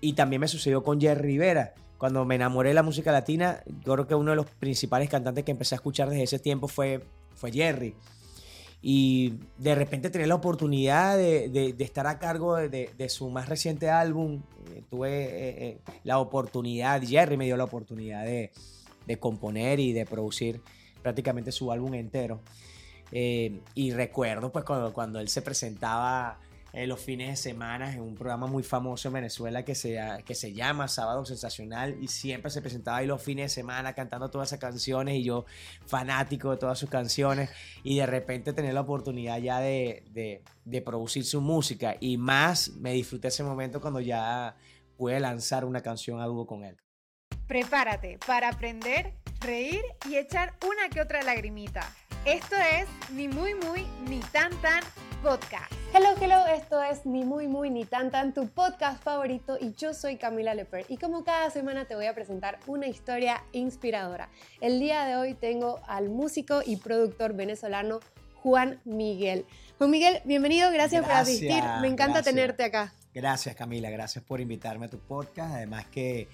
y también me sucedió con Jerry Rivera. Cuando me enamoré de la música latina, yo creo que uno de los principales cantantes que empecé a escuchar desde ese tiempo fue, fue Jerry. Y de repente tener la oportunidad de, de, estar a cargo de, su más reciente álbum, eh, tuve eh, eh, la oportunidad, Jerry me dio la oportunidad de, componer y de producir prácticamente su álbum entero. y recuerdo pues cuando, cuando él se presentaba en los fines de semana en un programa muy famoso en Venezuela que se, que se llama Sábado Sensacional y siempre se presentaba ahí los fines de semana cantando todas esas canciones y yo fanático de todas sus canciones y de repente tener la oportunidad ya de, de, de producir su música y más me disfruté ese momento cuando ya pude lanzar una canción a dúo con él. Prepárate para aprender, reír y echar una que otra lagrimita. Esto es Ni Muy Muy Ni Tan Tan Podcast. Hello, hello, esto es Ni Muy Muy Ni Tan Tan, tu podcast favorito y yo soy Camila Leper y como cada semana te voy a presentar una historia inspiradora. El día de hoy tengo al músico y productor venezolano Juan Miguel. Juan Miguel, bienvenido, gracias, por asistir, me encanta tenerte acá. Gracias Camila, gracias por invitarme a tu podcast, además que,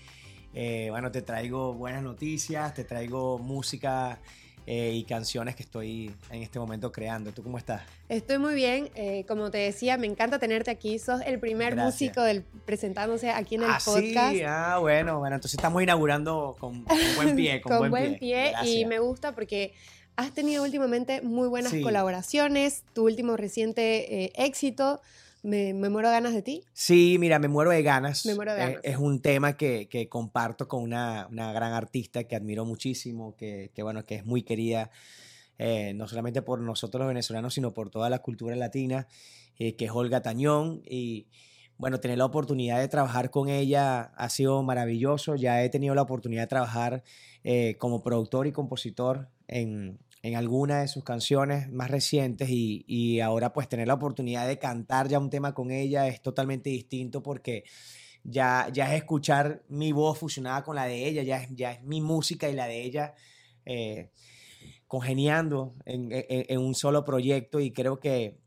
eh, bueno, te traigo buenas noticias, te traigo música eh, y canciones que estoy en este momento creando. ¿Tú cómo estás? Estoy muy bien. Eh, como te decía, me encanta tenerte aquí. Sos el primer músico del, presentándose aquí en el ah, podcast. Sí, ah, bueno, bueno, entonces estamos inaugurando con, buen pie. Con, buen, pie, y me gusta porque has tenido últimamente muy buenas colaboraciones. Tu último reciente eh, éxito me, muero de ganas de ti. Sí, mira, me muero de ganas. Me muero de ganas. es un tema que, que comparto con una, una, gran artista que admiro muchísimo, que, que bueno, que es muy querida, eh, no solamente por nosotros los venezolanos, sino por toda la cultura latina, eh, que es Olga Tañón. Y bueno, tener la oportunidad de trabajar con ella ha sido maravilloso. Ya he tenido la oportunidad de trabajar eh, como productor y compositor en, en alguna de sus canciones más recientes y, ahora pues tener la oportunidad de cantar ya un tema con ella es totalmente distinto porque ya, ya es escuchar mi voz fusionada con la de ella, ya es, ya es mi música y la de ella eh, congeniando en, un solo proyecto y creo que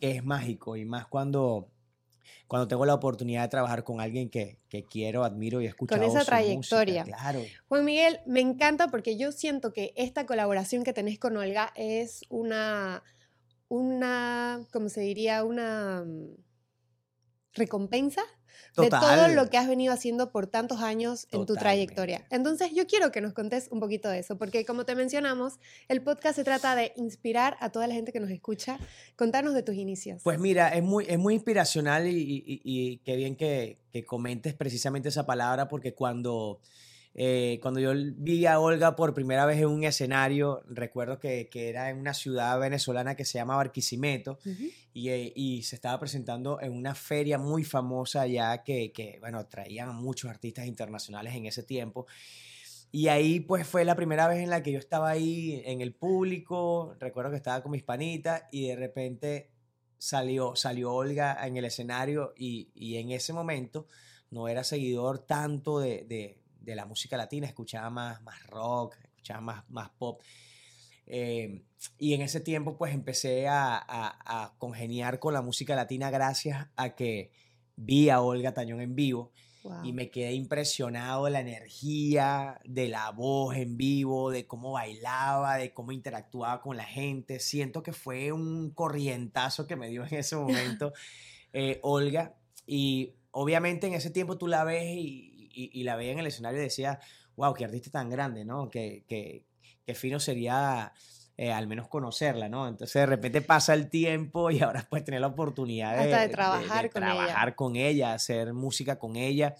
es mágico y más cuando cuando tengo la oportunidad de trabajar con alguien que, que quiero, admiro y escucho. Con esa trayectoria. claro. Juan Miguel, me encanta porque yo siento que esta colaboración que tenés con Olga es una, una, ¿cómo se diría? Una mm, de todo lo que has venido haciendo por tantos años en tu trayectoria. Entonces, yo quiero que nos contes un poquito de eso, porque como te mencionamos, el podcast se trata de inspirar a toda la gente que nos escucha. Contanos de tus inicios. Pues mira, es muy, es muy inspiracional y, qué bien que, que comentes precisamente esa palabra, porque cuando eh, cuando yo vi a Olga por primera vez en un escenario, recuerdo que, que era en una ciudad venezolana que se llama Barquisimeto y, eh, y, se estaba presentando en una feria muy famosa allá que, que, bueno, traían muchos artistas internacionales en ese tiempo. Y ahí pues fue la primera vez en la que yo estaba ahí en el público, recuerdo que estaba con mis panitas y de repente salió, salió Olga en el escenario y, y en ese momento no era seguidor tanto de, de de la música latina, escuchaba más, más rock, escuchaba más, más pop. Eh, y en ese tiempo pues empecé a, a, congeniar con la música latina gracias a que vi a Olga Tañón en vivo y me quedé impresionado de la energía, de la voz en vivo, de cómo bailaba, de cómo interactuaba con la gente. Siento que fue un corrientazo que me dio en ese momento eh, Olga y obviamente en ese tiempo tú la ves y, y, la veía en el escenario y decía, wow, qué artista tan grande, ¿no? Que, que, fino sería eh, al menos conocerla, ¿no? Entonces de repente pasa el tiempo y ahora puedes tener la oportunidad de, trabajar, con, trabajar ella. con ella, hacer música con ella.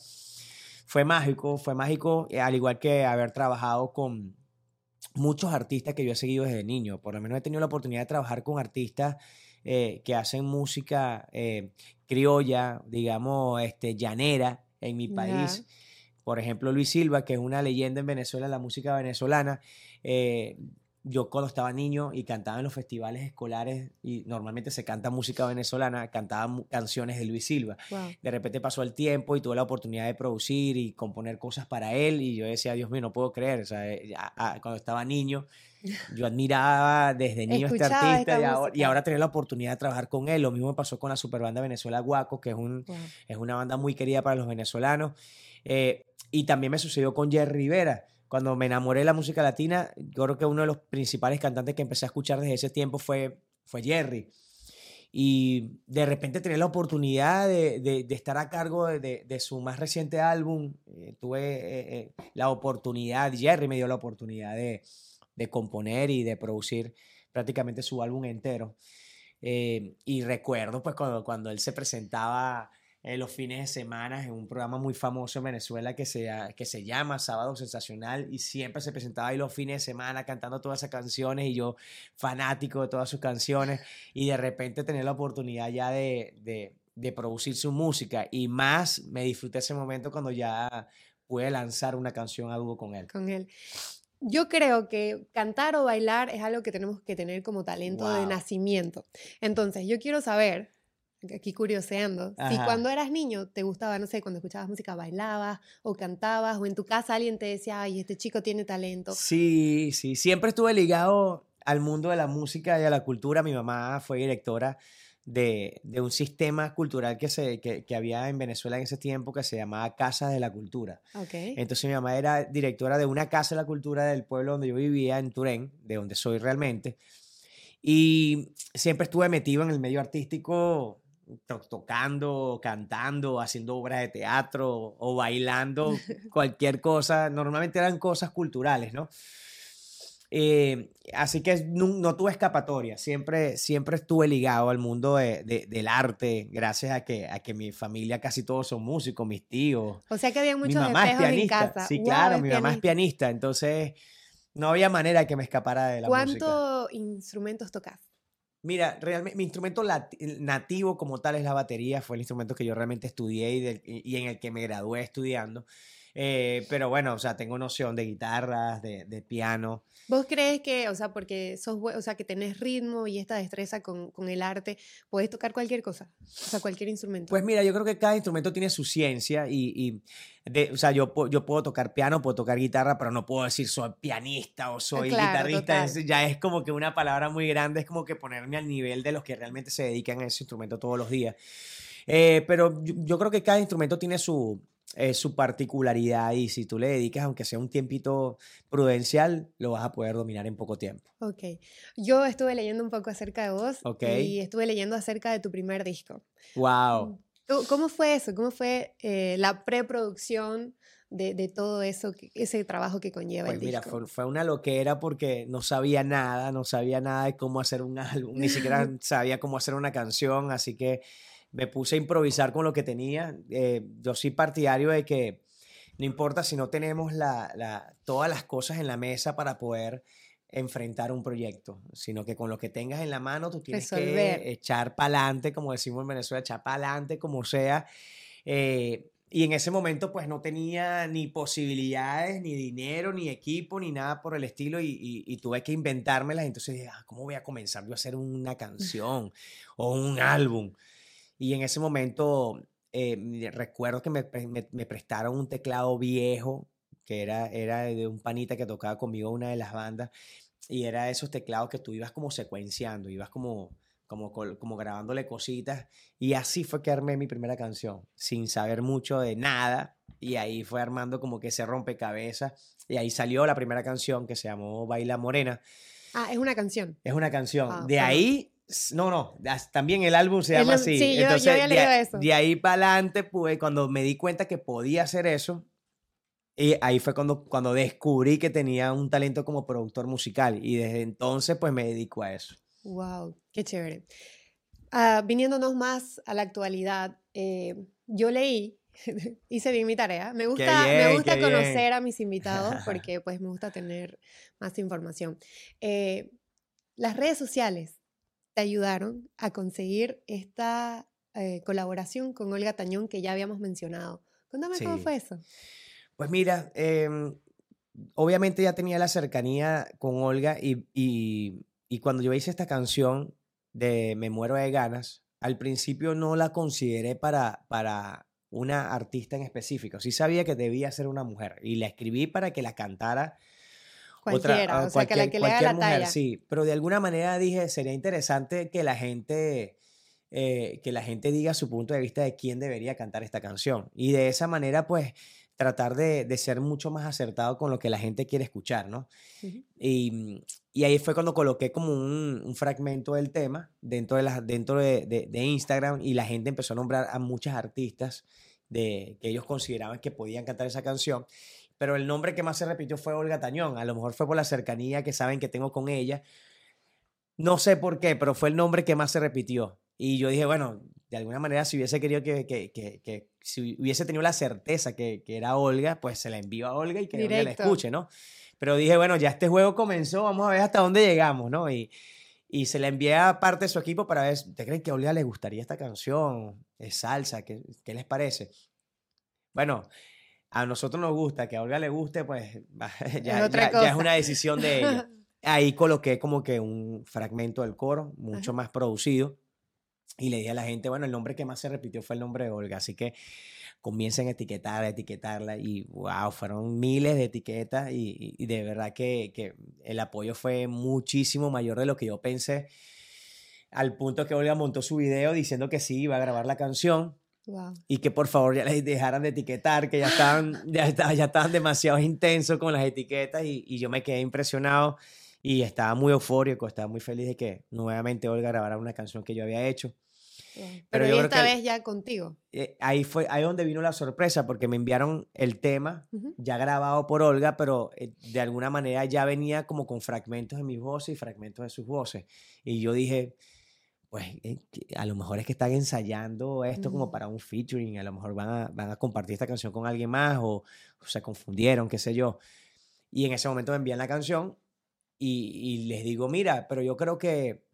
Fue mágico, fue mágico, eh, al igual que haber trabajado con muchos artistas que yo he seguido desde niño. Por lo menos he tenido la oportunidad de trabajar con artistas eh, que hacen música criolla, digamos, este, llanera en mi país. Por ejemplo, Luis Silva, que es una leyenda en Venezuela, la música venezolana. Eh, yo cuando estaba niño y cantaba en los festivales escolares, y normalmente se canta música venezolana, cantaba canciones de Luis Silva. De repente pasó el tiempo y tuve la oportunidad de producir y componer cosas para él y yo decía, Dios mío, no puedo creer. O sea, eh, cuando estaba niño yo admiraba desde niño a este artista y ahora, y ahora tener la oportunidad de trabajar con él. Lo mismo me pasó con la superbanda Venezuela Guaco, que es, un, Wow. es una banda muy querida para los venezolanos. Eh, y también me sucedió con Jerry Rivera. Cuando me enamoré de la música latina, yo creo que uno de los principales cantantes que empecé a escuchar desde ese tiempo fue, fue Jerry. Y de repente tener la oportunidad de, de- estar a cargo de, de- su más reciente álbum, eh, tuve eh, eh, la oportunidad, Jerry me dio la oportunidad de, componer y de producir prácticamente su álbum entero. Y recuerdo pues cuando, cuando él se presentaba en los fines de semana en un programa muy famoso en Venezuela que se, que se llama Sábado Sensacional y siempre se presentaba ahí los fines de semana cantando todas esas canciones y yo fanático de todas sus canciones y de repente tener la oportunidad ya de, de, de producir su música y más me disfruté ese momento cuando ya pude lanzar una canción a dúo con él. con él. Yo creo que cantar o bailar es algo que tenemos que tener como talento de nacimiento. Entonces, yo quiero saber, aquí curioseando, si Ajá. cuando eras niño te gustaba, no sé, cuando escuchabas música bailabas o cantabas o en tu casa alguien te decía, ay, este chico tiene talento. Sí, sí, siempre estuve ligado al mundo de la música y a la cultura. Mi mamá fue directora de, de un sistema cultural que, se, que, que había en Venezuela en ese tiempo que se llamaba Casa de la Cultura. Ok. Entonces mi mamá era directora de una Casa de la Cultura del pueblo donde yo vivía, en Turén, de donde soy realmente. Y siempre estuve metido en el medio artístico, to- tocando, cantando, haciendo obras de teatro o bailando, cualquier cosa. Normalmente eran cosas culturales, ¿no? Eh, así que no, no tuve escapatoria, siempre, siempre estuve ligado al mundo de- de- del arte, gracias a que, a que mi familia casi todos son músicos, mis tíos, O sea que había mi muchos mamá es espejos en pianista. casa. Sí, Wow, claro, mi mamá es pianista, entonces no había manera que me escapara de la música. ¿Cuántos instrumentos tocas? Mira, realmente mi instrumento nativo como tal es la batería, fue el instrumento que yo realmente estudié y en el que me gradué estudiando. Eh, pero bueno, o sea, tengo noción de guitarras, de, de piano. ¿Vos crees que, o sea, porque sos, o sea, que tenés ritmo y esta destreza con, con el arte, podés tocar cualquier cosa? O sea, cualquier instrumento. Pues mira, yo creo que cada instrumento tiene su ciencia y, y de- o sea, yo, yo puedo tocar piano, puedo tocar guitarra, pero no puedo decir soy pianista o soy claro, guitarrista. es- ya es como que una palabra muy grande, es como que ponerme al nivel de los que realmente se dedican a ese instrumento todos los días. Eh, pero yo, yo creo que cada instrumento tiene su, eh, su particularidad y si tú le dedicas, aunque sea un tiempito prudencial, lo vas a poder dominar en poco tiempo. Ok. Yo estuve leyendo un poco acerca de vos Ok. y estuve leyendo acerca de tu primer disco. ¡Wow! ¿Cómo- ¿Cómo fue eso? ¿Cómo fue eh, la preproducción de, de todo eso, ese trabajo que conlleva Pues el mira, disco? fue, fue una loquera porque no sabía nada, no sabía nada de cómo hacer un álbum, ni siquiera sabía cómo hacer una canción, así que me puse a improvisar con lo que tenía. Eh, yo soy partidario de que no importa si no tenemos la, la- todas las cosas en la mesa para poder enfrentar un proyecto, sino que con lo que tengas en la mano tú tienes Resolver. que echar para adelante, como decimos en Venezuela, echar para adelante como sea. Eh, y en ese momento pues no tenía ni posibilidades, ni dinero, ni equipo, ni nada por el estilo y, y- y tuve que inventármelas. Entonces dije, "Ah, ¿cómo voy a comenzar yo a hacer una canción o un álbum? Y en ese momento eh, recuerdo que me, me- me prestaron un teclado viejo, que era, era de un panita que tocaba conmigo una de las bandas, y era de esos teclados que tú ibas como secuenciando, ibas como, como, como grabándole cositas, y así fue que armé mi primera canción, sin saber mucho de nada, y ahí fue armando como que ese rompecabezas, y ahí salió la primera canción que se llamó Baila Morena. Ah, es una canción. Es una canción. Ah, de ahí, no, no, también el álbum se llama así. sí, yo- yo Entonces, había de, leído eso. de ahí para adelante, pues, cuando me di cuenta que podía hacer eso, y ahí fue cuando, cuando descubrí que tenía un talento como productor musical. Y desde entonces, pues, me dedico a eso. Wow, qué chévere. Ah, viniéndonos más a la actualidad, eh, yo leí, hice bien mi tarea. Me gusta, me gusta bien. conocer a mis invitados porque pues me gusta tener más información. Eh, las redes sociales te ayudaron a conseguir esta eh, colaboración con Olga Tañón que ya habíamos mencionado. Cuéntame cómo fue eso. Pues mira, em, obviamente ya tenía la cercanía con Olga y, y- y cuando yo hice esta canción de Me muero de ganas, al principio no la consideré para, para una artista en específico. Sí sabía que debía ser una mujer y la escribí para que la cantara Cualquiera, otra, o sea, que la que le haga la mujer, talla. sí. Pero de alguna manera dije, sería interesante que la gente, eh, que la gente diga su punto de vista de quién debería cantar esta canción. Y de esa manera, pues, tratar de, de ser mucho más acertado con lo que la gente quiere escuchar, ¿no? Y, y ahí fue cuando coloqué como un, un fragmento del tema dentro, de, la, dentro de, de- de Instagram y la gente empezó a nombrar a muchas artistas de, que ellos consideraban que podían cantar esa canción. Pero el nombre que más se repitió fue Olga Tañón. A lo mejor fue por la cercanía que saben que tengo con ella. No sé por qué, pero fue el nombre que más se repitió. Y yo dije, bueno, de alguna manera, si hubiese querido que, que, que, que- si hubiese tenido la certeza que, que era Olga, pues se la envío a Olga y que Olga la escuche, ¿no? Pero dije, bueno, ya este juego comenzó, vamos a ver hasta dónde llegamos, ¿no? Y, y se la envié a parte de su equipo para ver, ¿te creen que a Olga le gustaría esta canción? ¿Es salsa? ¿Qué, qué les parece? Bueno, a nosotros nos gusta, que a Olga le guste, pues ya, otra ya- ya es una decisión de ella. Ahí coloqué como que un fragmento del coro, mucho Ajá. más producido. Y le dije a la gente, bueno, el nombre que más se repitió fue el nombre de Olga, así que comiencen a etiquetarla, a etiquetarla. Y wow, fueron miles de etiquetas y, y- y de verdad que, que el apoyo fue muchísimo mayor de lo que yo pensé. Al punto que Olga montó su video diciendo que sí, iba a grabar la canción Wow. y que por favor ya les dejaran de etiquetar, que ya estaban, ya estaban, ya estaban demasiado intensos con las etiquetas y, y yo me quedé impresionado y estaba muy eufórico, estaba muy feliz de que nuevamente Olga grabara una canción que yo había hecho. Pero, yo y creo esta vez ya contigo. Eh, ahí fue ahí donde vino la sorpresa porque me enviaron el tema Ujú. ya grabado por Olga, pero eh, de alguna manera ya venía como con fragmentos de mis voces y fragmentos de sus voces. Y yo dije, pues eh, a lo mejor es que están ensayando esto como para un featuring, a lo mejor van a, van a compartir esta canción con alguien más o, o se confundieron, qué sé yo. Y en ese momento me envían la canción y, y les digo, mira, pero yo creo que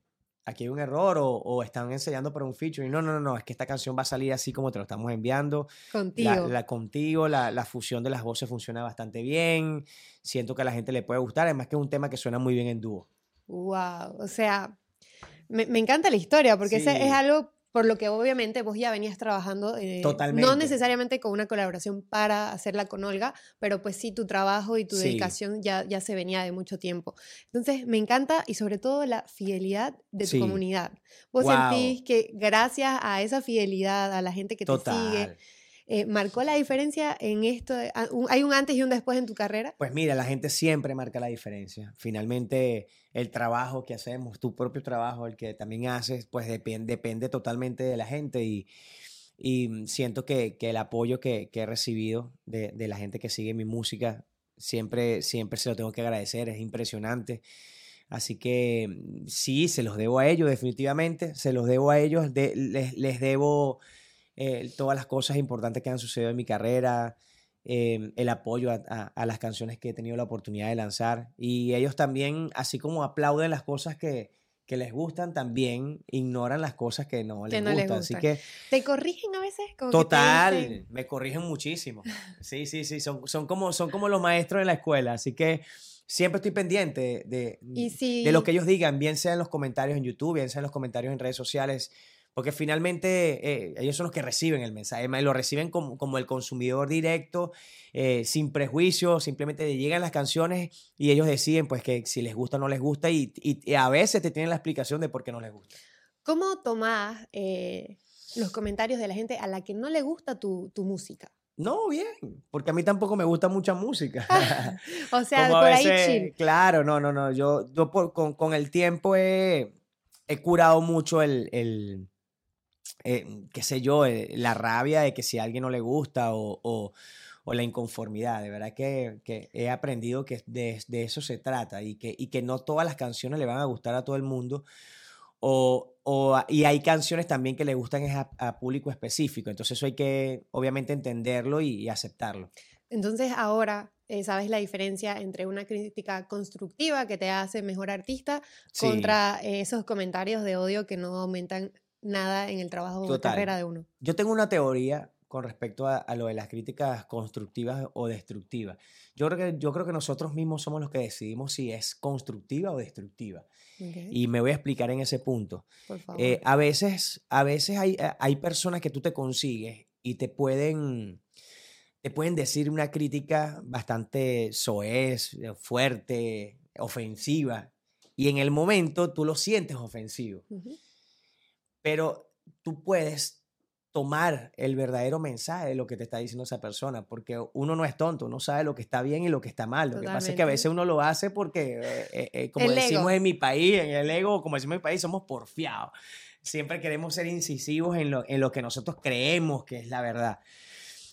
aquí hay un error o, o están ensayando para un featuring. No, no, no, no, es que esta canción va a salir así como te lo estamos enviando Contigo. la, la contigo, la, la fusión de las voces funciona bastante bien. Siento que a la gente le puede gustar, además que es un tema que suena muy bien en dúo. Wow. O sea, me, me encanta la historia porque ese Sí. es algo por lo que obviamente vos ya venías trabajando. eh, No Totalmente. necesariamente con una colaboración para hacerla con Olga, pero pues sí, tu trabajo y tu Sí. dedicación ya, ya se venía de mucho tiempo. Entonces, me encanta y sobre todo la fidelidad de tu Sí. comunidad. Vos sentís que gracias a esa fidelidad, a la gente que te sigue, eh, marcó la diferencia en esto. ¿Hay un antes y un después en tu carrera? Pues mira, la gente siempre marca la diferencia. Finalmente, el trabajo que hacemos, tu propio trabajo, el que también haces, pues depende, depende totalmente de la gente y, y siento que, que el apoyo que, que he recibido de, de la gente que sigue mi música, siempre, siempre se lo tengo que agradecer, es impresionante. Así que mm, sí, se los debo a ellos, definitivamente, se los debo a ellos, les, les debo eh, todas las cosas importantes que han sucedido en mi carrera, eh, el apoyo a, a- a las canciones que he tenido la oportunidad de lanzar. Y ellos también, así como aplauden las cosas que, que les gustan, también ignoran las cosas que no les no les gustan. Así gustan. que ¿Te corrigen a veces? Como Total, dicen- me corrigen muchísimo. Sí, sí, sí, son, son, como, son como los maestros en la escuela, así que siempre estoy pendiente de, si... de lo que ellos digan, bien sea en los comentarios en YouTube, bien sea en los comentarios en redes sociales, porque finalmente eh, ellos son los que reciben el mensaje, lo reciben como, como el consumidor directo, eh, sin prejuicio, simplemente llegan las canciones y ellos deciden pues que si les gusta o no les gusta y, y- y a veces te tienen la explicación de por qué no les gusta. ¿Cómo tomás eh, los comentarios de la gente a la que no le gusta tu, tu música? No, bien, porque a mí tampoco me gusta mucha música. O sea, por ahí chill. Claro, no, no, no. Yo, yo por- con, con el tiempo he, he curado mucho el, el eh, qué sé yo, eh, la rabia de que si a alguien no le gusta o, o- o la inconformidad. De verdad que, que he aprendido que de, de eso se trata y que, y que no todas las canciones le van a gustar a todo el mundo. O, o a- y hay canciones también que le gustan a, a público específico. Entonces eso hay que obviamente entenderlo y- y aceptarlo. Entonces ahora eh, sabes la diferencia entre una crítica constructiva que te hace mejor artista Sí. contra eh, esos comentarios de odio que no aumentan nada en el trabajo o carrera de uno. Yo tengo una teoría con respecto a, a lo de las críticas constructivas o destructivas. Yo creo, que, yo creo que nosotros mismos somos los que decidimos si es constructiva o destructiva. Y me voy a explicar en ese punto. por favor. Eh, a veces, a veces hay, eh, hay personas que tú te consigues y te pueden, te pueden decir una crítica bastante soez, eh, fuerte, ofensiva, y en el momento tú lo sientes ofensivo. Pero tú puedes tomar el verdadero mensaje de lo que te está diciendo esa persona, porque uno no es tonto, uno sabe lo que está bien y lo que está mal. Lo que pasa es que a veces uno lo hace porque, eh, eh, eh, como El decimos ego. en mi país, en el ego, como decimos en mi país, somos porfiados. Siempre queremos ser incisivos en lo, en lo que nosotros creemos que es la verdad.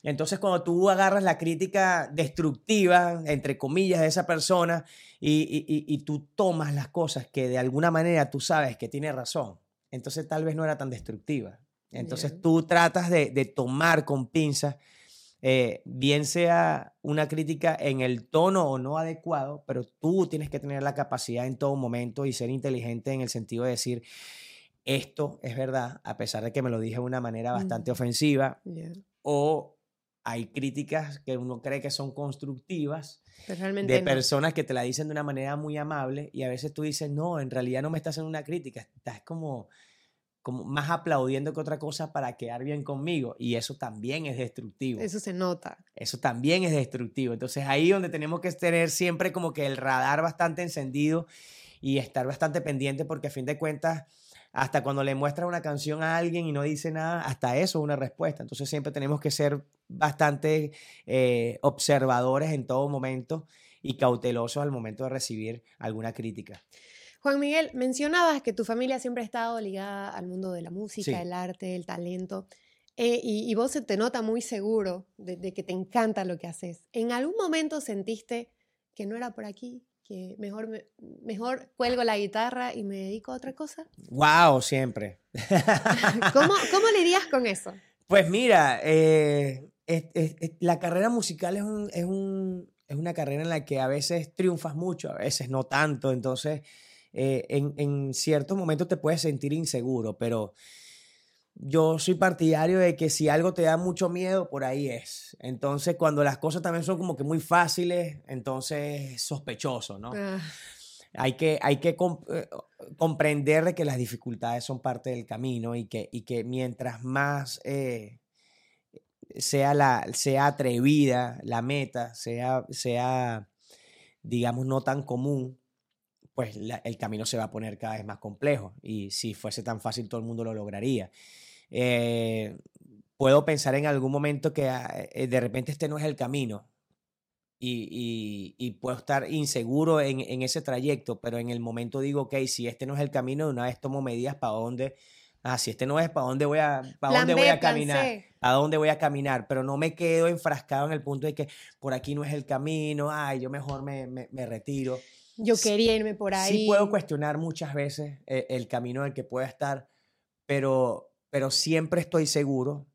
Entonces, cuando tú agarras la crítica destructiva, entre comillas, de esa persona y- y tú tomas las cosas que de alguna manera tú sabes que tiene razón, entonces tal vez no era tan destructiva. Entonces Bien. tú tratas de, de tomar con pinzas, eh, bien sea una crítica en el tono o no adecuado, pero tú tienes que tener la capacidad en todo momento y ser inteligente en el sentido de decir, esto es verdad, a pesar de que me lo dije de una manera bastante Mm. ofensiva, o hay críticas que uno cree que son constructivas realmente de no. personas que te la dicen de una manera muy amable y a veces tú dices, no, en realidad no me estás haciendo una crítica, estás como, como más aplaudiendo que otra cosa para quedar bien conmigo y eso también es destructivo. Eso se nota. Eso también es destructivo. Entonces ahí donde tenemos que tener siempre como que el radar bastante encendido y estar bastante pendiente porque a fin de cuentas, hasta cuando le muestras una canción a alguien y no dice nada, hasta eso es una respuesta. Entonces siempre tenemos que ser bastante eh, observadores en todo momento y cautelosos al momento de recibir alguna crítica. Juan Miguel, mencionabas que tu familia siempre ha estado ligada al mundo de la música, Sí. el arte, el talento, eh, y, y vos se te nota muy seguro de, de que te encanta lo que haces. ¿En algún momento sentiste que no era por aquí, que mejor, me- mejor cuelgo la guitarra y me dedico a otra cosa? ¡Wow! Siempre. ¿Cómo, cómo lidias con eso? Pues mira, eh, es- es- es- la carrera musical es, un- es, un- es una carrera en la que a veces triunfas mucho, a veces no tanto. Entonces, eh, en, en ciertos momentos te puedes sentir inseguro, pero yo soy partidario de que si algo te da mucho miedo, por ahí es. Entonces, cuando las cosas también son como que muy fáciles, entonces es sospechoso, ¿no? Ah, Hay que, hay que eh, comprender de que las dificultades son parte del camino y que, y que mientras más eh, sea, la, sea atrevida la meta, sea, sea, digamos, no tan común, pues la- el camino se va a poner cada vez más complejo. Y si fuese tan fácil, todo el mundo lo lograría. Eh, puedo pensar en algún momento que ah, eh, de repente este no es el camino y, y- y puedo estar inseguro en, en ese trayecto, pero en el momento digo, ok, si este no es el camino, de una vez tomo medidas para dónde, ah, si este no es, para dónde voy a, para dónde B, voy a caminar, a dónde voy a caminar, pero no me quedo enfrascado en el punto de que por aquí no es el camino, ay, yo mejor me, me- me retiro. Yo quería irme por ahí. Sí puedo cuestionar muchas veces eh, el camino en el que pueda estar, pero, pero siempre estoy seguro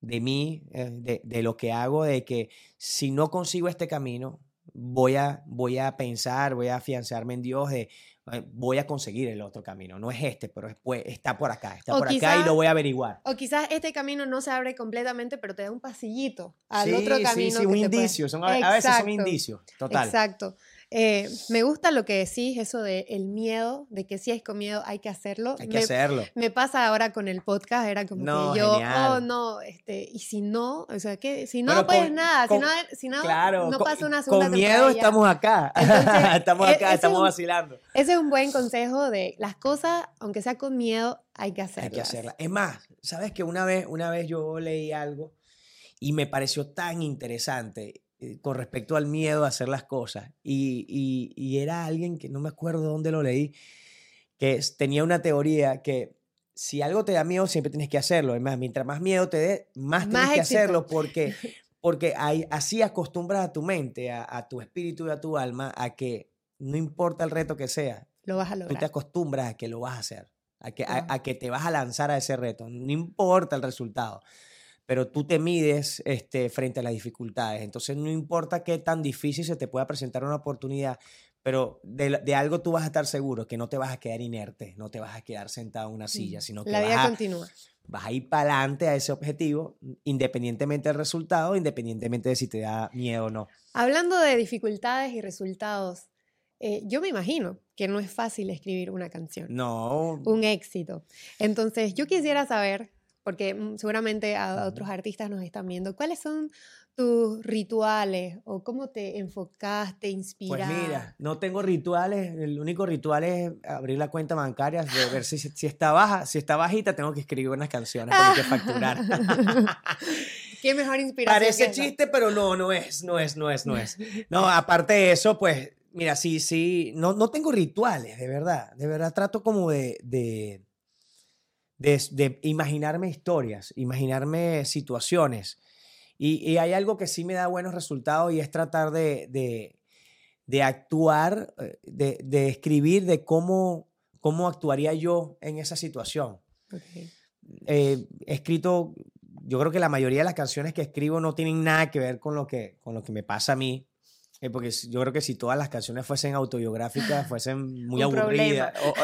de mí, eh, de, de lo que hago, de que si no consigo este camino, voy a, voy a pensar, voy a afianzarme en Dios, de eh, voy a conseguir el otro camino. No es este, pero es, pues, está por acá, está O por acá y lo voy a averiguar. O quizás este camino no se abre completamente, pero te da un pasillito al sí, otro sí, camino. sí, un que te puede- indicio, son, a, veces son indicios, total. Exacto. Eh, me gusta lo que decís, eso de el miedo, de que si es con miedo hay que hacerlo. Hay que me, hacerlo. me pasa ahora con el podcast, era como No, que yo, genial. oh no, este, y si no, o sea, que si no, Pero pues con- nada, con- si no, si no, Claro, no con, pasa una segunda con miedo temporada estamos acá. Entonces, estamos e- acá, estamos es un- vacilando. Ese es un buen consejo de las cosas, aunque sea con miedo, hay que hacerlas. Hay que hacerla. Es más, sabes que una vez, una vez yo leí algo y me pareció tan interesante con respecto al miedo a hacer las cosas. Y, y- y era alguien que no me acuerdo dónde lo leí, que tenía una teoría que si algo te da miedo, siempre tienes que hacerlo. Es más, mientras más miedo te dé, más tienes Más que éxito. hacerlo porque, porque ahí- así acostumbras a tu mente, a, a tu espíritu y a tu alma a que no importa el reto que sea, Lo vas a tú te lograr. acostumbras a que lo vas a hacer, a que, a que te vas a lanzar a ese reto, no importa el resultado, pero tú te mides este, frente a las dificultades, entonces no importa qué tan difícil se te pueda presentar una oportunidad, pero de, de algo tú vas a estar seguro, que no te vas a quedar inerte, no te vas a quedar sentado en una silla, Mm, sino que La vas vida a, continúa. vas a ir para adelante a ese objetivo, independientemente del resultado, independientemente de si te da miedo o no. Hablando de dificultades y resultados, eh, yo me imagino que no es fácil escribir una canción. No, un éxito. Entonces, yo quisiera saber, porque mm, seguramente a, otros artistas nos están viendo, ¿cuáles son tus rituales o cómo te enfocaste, Pues inspiraste? mira, no tengo rituales. El único ritual es abrir la cuenta bancaria, de ver si, si está baja. Si está bajita, tengo que escribir unas canciones, hay que facturar. Qué mejor inspiración. Parece chiste, pero no, no es, no es, no es, no es. No, aparte de eso, pues, mira, sí, sí, no, no tengo rituales, de verdad. De verdad trato como de, de, de, de imaginarme historias, imaginarme situaciones. Y, y hay algo que sí me da buenos resultados y es tratar de, de, de actuar, eh, de, de escribir de cómo, cómo actuaría yo en esa situación Ok. eh, he escrito, yo creo que la mayoría de las canciones que escribo no tienen nada que ver con lo que, con lo que me pasa a mí. eh, porque yo creo que si todas las canciones fuesen autobiográficas, fuesen muy aburridas. O-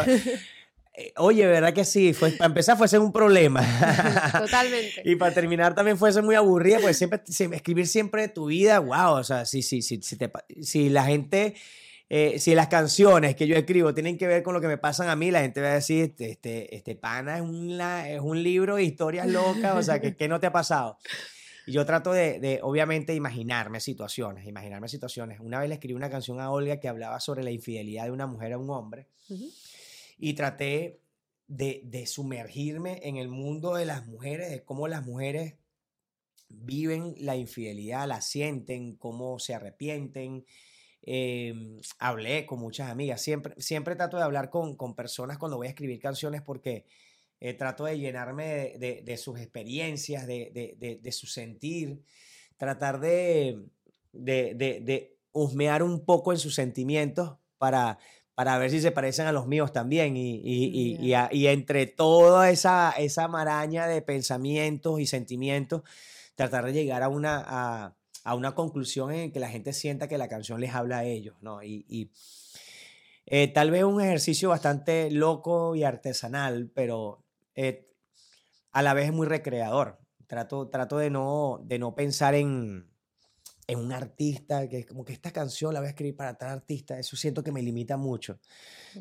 oye, ¿verdad que sí? Fue, para empezar, fuesen un problema. Totalmente. y para terminar, también fuese muy aburrida, porque siempre, escribir siempre de tu vida, wow, o sea, sí, sí, sí, si, te si la gente, eh, si las canciones que yo escribo tienen que ver con lo que me pasan a mí, la gente va a decir, este, este, este pana es, una, es un libro de historias locas, o sea, que ¿qué no te ha pasado? Y yo trato de, de, obviamente, imaginarme situaciones, imaginarme situaciones. Una vez le escribí una canción a Olga que hablaba sobre la infidelidad de una mujer a un hombre Ujú. Y traté de, de sumergirme en el mundo de las mujeres, de cómo las mujeres viven la infidelidad, la sienten, cómo se arrepienten. Eh, hablé con muchas amigas, siempre, siempre trato de hablar con, con personas cuando voy a escribir canciones porque eh, trato de llenarme de, de- sus experiencias, de, de- su sentir, tratar de- de husmear un poco en sus sentimientos para, para ver si se parecen a los míos también. Y, y- y- y a- y entre toda esa, esa maraña de pensamientos y sentimientos, tratar de llegar a una, a, a una conclusión en que la gente sienta que la canción les habla a ellos, ¿no? Y, y, eh, tal vez un ejercicio bastante loco y artesanal, pero eh, a la vez es muy recreador. Trato, trato de, no, de no pensar en, en un artista, que es como que esta canción la voy a escribir para tal artista, eso siento que me limita mucho,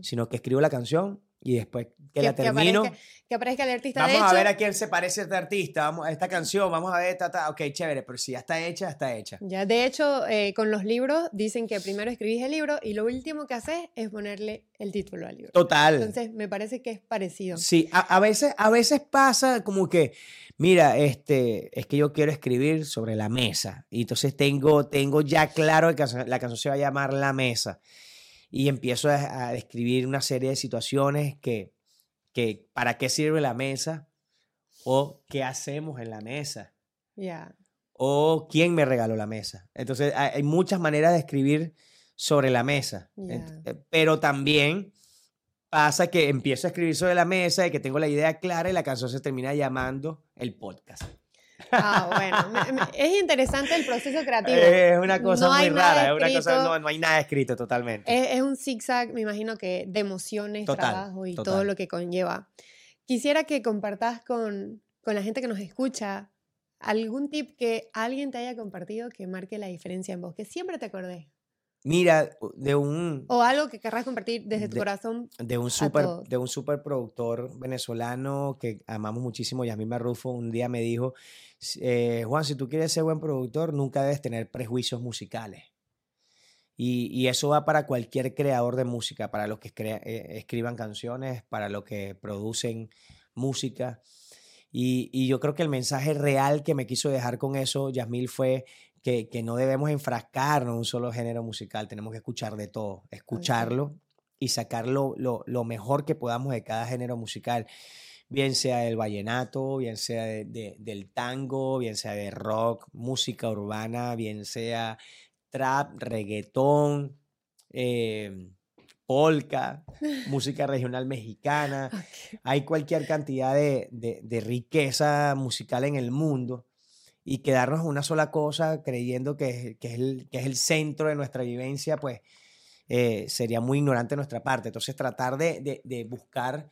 sino que escribo la canción y después que, la termino, aparezca, que aparezca el artista. vamos de a hecho, ver a quién se parece este artista, vamos a esta canción, vamos a ver, ta, ta, ok, chévere, pero si ya está hecha, está hecha. Ya, de hecho, eh, con los libros dicen que primero escribís el libro y lo último que haces es ponerle el título al libro. Total. Entonces, me parece que es parecido. Sí, a, a veces, a veces pasa como que, mira, este, es que yo quiero escribir sobre la mesa. Y entonces tengo, tengo ya claro que la canción se va a llamar La Mesa. Y empiezo a, a describir una serie de situaciones que, que, ¿para qué sirve la mesa? O qué hacemos en la mesa. Ya. O quién me regaló la mesa. Entonces, hay, muchas maneras de escribir sobre la mesa. Eh, Pero también pasa que empiezo a escribir sobre la mesa y que tengo la idea clara y la canción se termina llamando el podcast. Ah, bueno. me- me- es interesante el proceso creativo. Es una cosa No muy rara, es una cosa, no, no hay nada escrito totalmente. Es, es un zigzag, me imagino que de emociones, Total, trabajo y todo lo que conlleva. Quisiera que compartas con, con la gente que nos escucha algún tip que alguien te haya compartido que marque la diferencia en vos, que siempre te acordé. Mira, de un, O algo que querrás compartir desde tu De- corazón. de un super, de un super productor venezolano que amamos muchísimo, Yasmín Marrufo, un día me dijo, "S- eh, Juan, si tú quieres ser buen productor, nunca debes tener prejuicios musicales. Y, y eso va para cualquier creador de música, para los que crea- eh, escriban canciones, para los que producen música. Y, y yo creo que el mensaje real que me quiso dejar con eso, Yasmil, fue que, que no debemos enfrascarnos en un solo género musical, tenemos que escuchar de todo, escucharlo y sacar lo, lo- lo mejor que podamos de cada género musical, bien sea del vallenato, bien sea de- de- del tango, bien sea de rock, música urbana, bien sea trap, reggaetón, eh, polka, música regional mexicana. Hay cualquier cantidad de, de- de riqueza musical en el mundo y quedarnos en una sola cosa creyendo que, es- que es el, que es el centro de nuestra vivencia, pues eh, sería muy ignorante de nuestra parte. Entonces tratar de, de- de buscar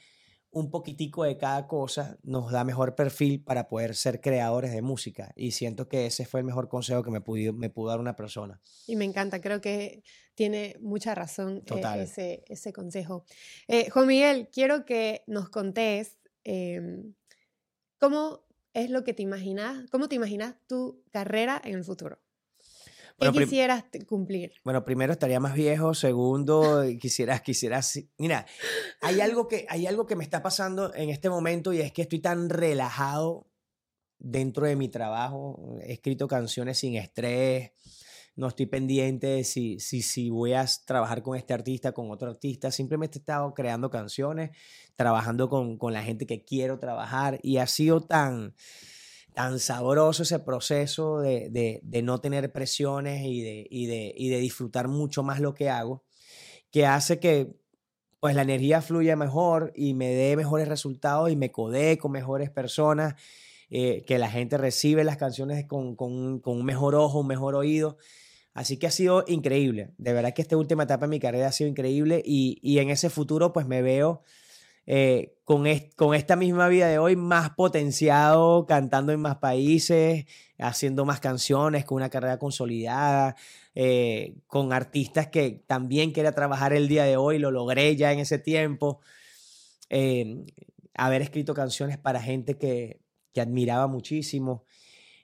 un poquitico de cada cosa nos da mejor perfil para poder ser creadores de música. Y siento que ese fue el mejor consejo que me pudo, me pudo dar una persona. Y me encanta, creo que tiene mucha razón eh, Total. ese, ese consejo. Eh, Juan Miguel, quiero que nos contés em, cómo es lo que te imaginas, cómo te imaginas tu carrera en el futuro? ¿Qué Bueno, quisieras cumplir? Bueno, primero estaría más viejo, segundo, quisieras, quisieras, mira, hay algo que, hay algo que me está pasando en este momento y es que estoy tan relajado dentro de mi trabajo, he escrito canciones sin estrés, no estoy pendiente de si, si, si voy a trabajar con este artista, con otro artista, simplemente he estado creando canciones, trabajando con, con la gente que quiero trabajar y ha sido tan, tan sabroso ese proceso de, de- de no tener presiones y de, y, y de disfrutar mucho más lo que hago, que hace que pues la energía fluya mejor y me dé mejores resultados y me codee con mejores personas, eh, que la gente recibe las canciones con, con con un mejor ojo, un mejor oído. Así que ha sido increíble. De verdad que esta última etapa de mi carrera ha sido increíble y, y en ese futuro pues me veo eh, con, con esta misma vida de hoy más potenciado, cantando en más países, haciendo más canciones, con una carrera consolidada, eh, con artistas que también quería trabajar el día de hoy, lo logré ya en ese tiempo. Eh, haber escrito canciones para gente que, que admiraba muchísimo.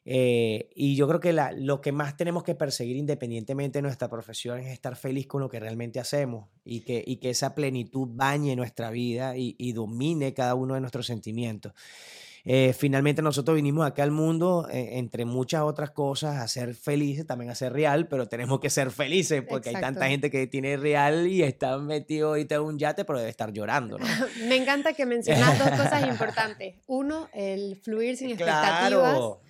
Eh, y yo creo que la- lo que más tenemos que perseguir independientemente de nuestra profesión es estar feliz con lo que realmente hacemos y que, y que esa plenitud bañe nuestra vida y, y domine cada uno de nuestros sentimientos. Eh, finalmente nosotros vinimos acá al mundo, eh, entre muchas otras cosas, a ser felices, también a ser real, pero tenemos que ser felices porque hay tanta gente que tiene real y está metido ahorita en un yate, pero debe estar llorando, ¿no? Me encanta que mencionas dos cosas importantes. Uno, el fluir sin expectativas. Claro.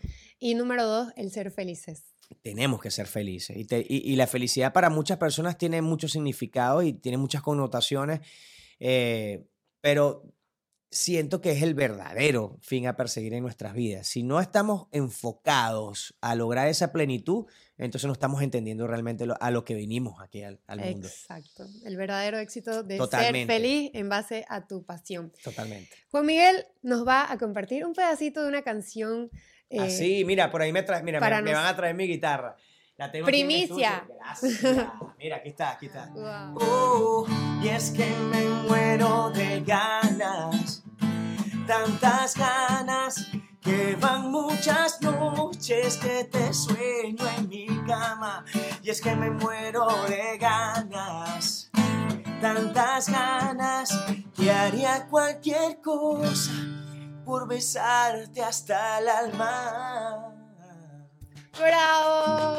Y número dos, el ser felices. tenemos que ser felices. Y, te- y- y la felicidad para muchas personas tiene mucho significado y tiene muchas connotaciones, eh, pero siento que es el verdadero fin a perseguir en nuestras vidas. Si no estamos enfocados a lograr esa plenitud, entonces no estamos entendiendo realmente lo- a lo que vinimos aquí al, al mundo. Exacto. El verdadero éxito de Totalmente. ser feliz en base a tu pasión. Totalmente. Juan Miguel nos va a compartir un pedacito de una canción. Eh, Así, mira, por ahí me, traes, mira, me, para me van nos- a traer mi guitarra. La tengo aquí en. Primicia. Gracias. Mira, aquí está, aquí está. Wow. Oh, y es que me muero de ganas, tantas ganas que van muchas noches que te sueño en mi cama. Y es que me muero de ganas, tantas ganas que haría cualquier cosa por besarte hasta el alma. ¡Bravo!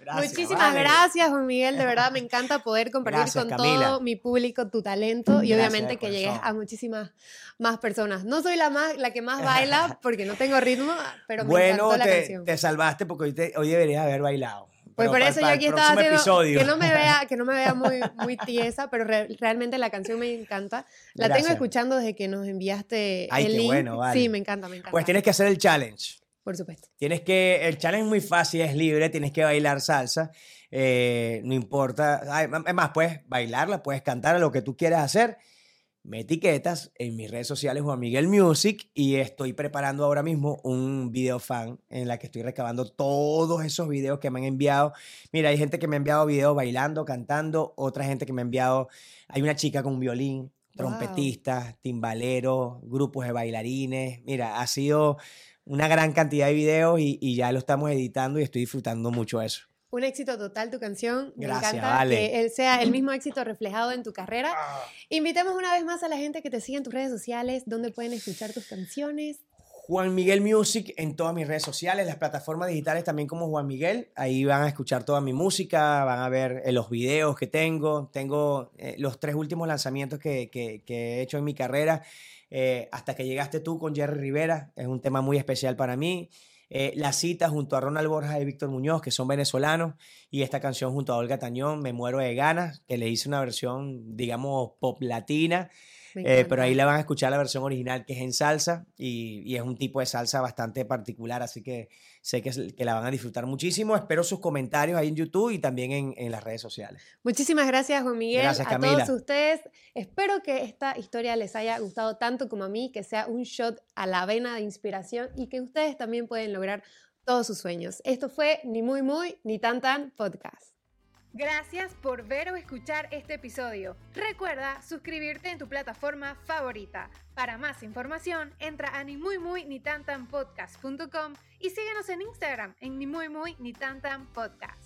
Gracias, Muchísimas vale. gracias, Juan Miguel. De verdad me encanta poder compartir Gracias, con Camila. todo mi público tu talento y obviamente que llegues a muchísimas más personas. No soy la más la que más baila porque no tengo ritmo, pero me Bueno, encantó la te, canción. te salvaste porque hoy, te- hoy deberías haber bailado. Pues por eso yo aquí estaba haciendo episodio. que no me vea, que no me vea muy, muy tiesa, pero re- realmente la canción me encanta. La tengo Gracias. escuchando desde que nos enviaste Ay, el qué link. bueno, vale. Sí, me encanta, me encanta. Pues tienes que hacer el challenge. Por supuesto. Tienes que, el challenge es muy fácil, es libre, tienes que bailar salsa, eh, no importa, ay, es más, puedes bailarla, puedes cantar lo que tú quieras hacer. Me etiquetas en mis redes sociales Juan Miguel Music y estoy preparando ahora mismo un video fan en la que estoy recabando todos esos videos que me han enviado. Mira, hay gente que me ha enviado videos bailando, cantando, otra gente que me ha enviado, hay una chica con un violín, Wow. trompetistas, timbaleros, grupos de bailarines. Mira, ha sido una gran cantidad de videos y, y ya lo estamos editando y estoy disfrutando mucho eso. Un éxito total tu canción. Me Gracias, encanta vale. que él sea el mismo éxito reflejado en tu carrera. Ah. Invitemos una vez más a la gente que te siga en tus redes sociales, donde pueden escuchar tus canciones. Juan Miguel Music en todas mis redes sociales, las plataformas digitales también como Juan Miguel. Ahí van a escuchar toda mi música, van a ver eh, los videos que tengo. Tengo eh, los tres últimos lanzamientos que, que- que he hecho en mi carrera. eh, hasta que llegaste tú con Jerry Rivera, es un tema muy especial para mí. Eh, la cita junto a Ronald Borja y Víctor Muñoz, que son venezolanos, y esta canción junto a Olga Tañón, Me Muero de Ganas, que le hice una versión, digamos, pop latina. Eh, pero ahí la van a escuchar la versión original que es en salsa y, y es un tipo de salsa bastante particular, así que sé que, es- que la van a disfrutar muchísimo. Espero sus comentarios ahí en YouTube y también en, en las redes sociales. Muchísimas gracias, Juan Miguel. Gracias, a todos ustedes. Espero que esta historia les haya gustado tanto como a mí, que sea un shot a la vena de inspiración y que ustedes también pueden lograr todos sus sueños. Esto fue Ni Muy Muy, Ni Tan Tan Podcast. Gracias por ver o escuchar este episodio. Recuerda suscribirte en tu plataforma favorita. Para más información, entra a ni muy muy ni tan tan podcast.com y síguenos en Instagram en ni muy muy ni tan tan podcast.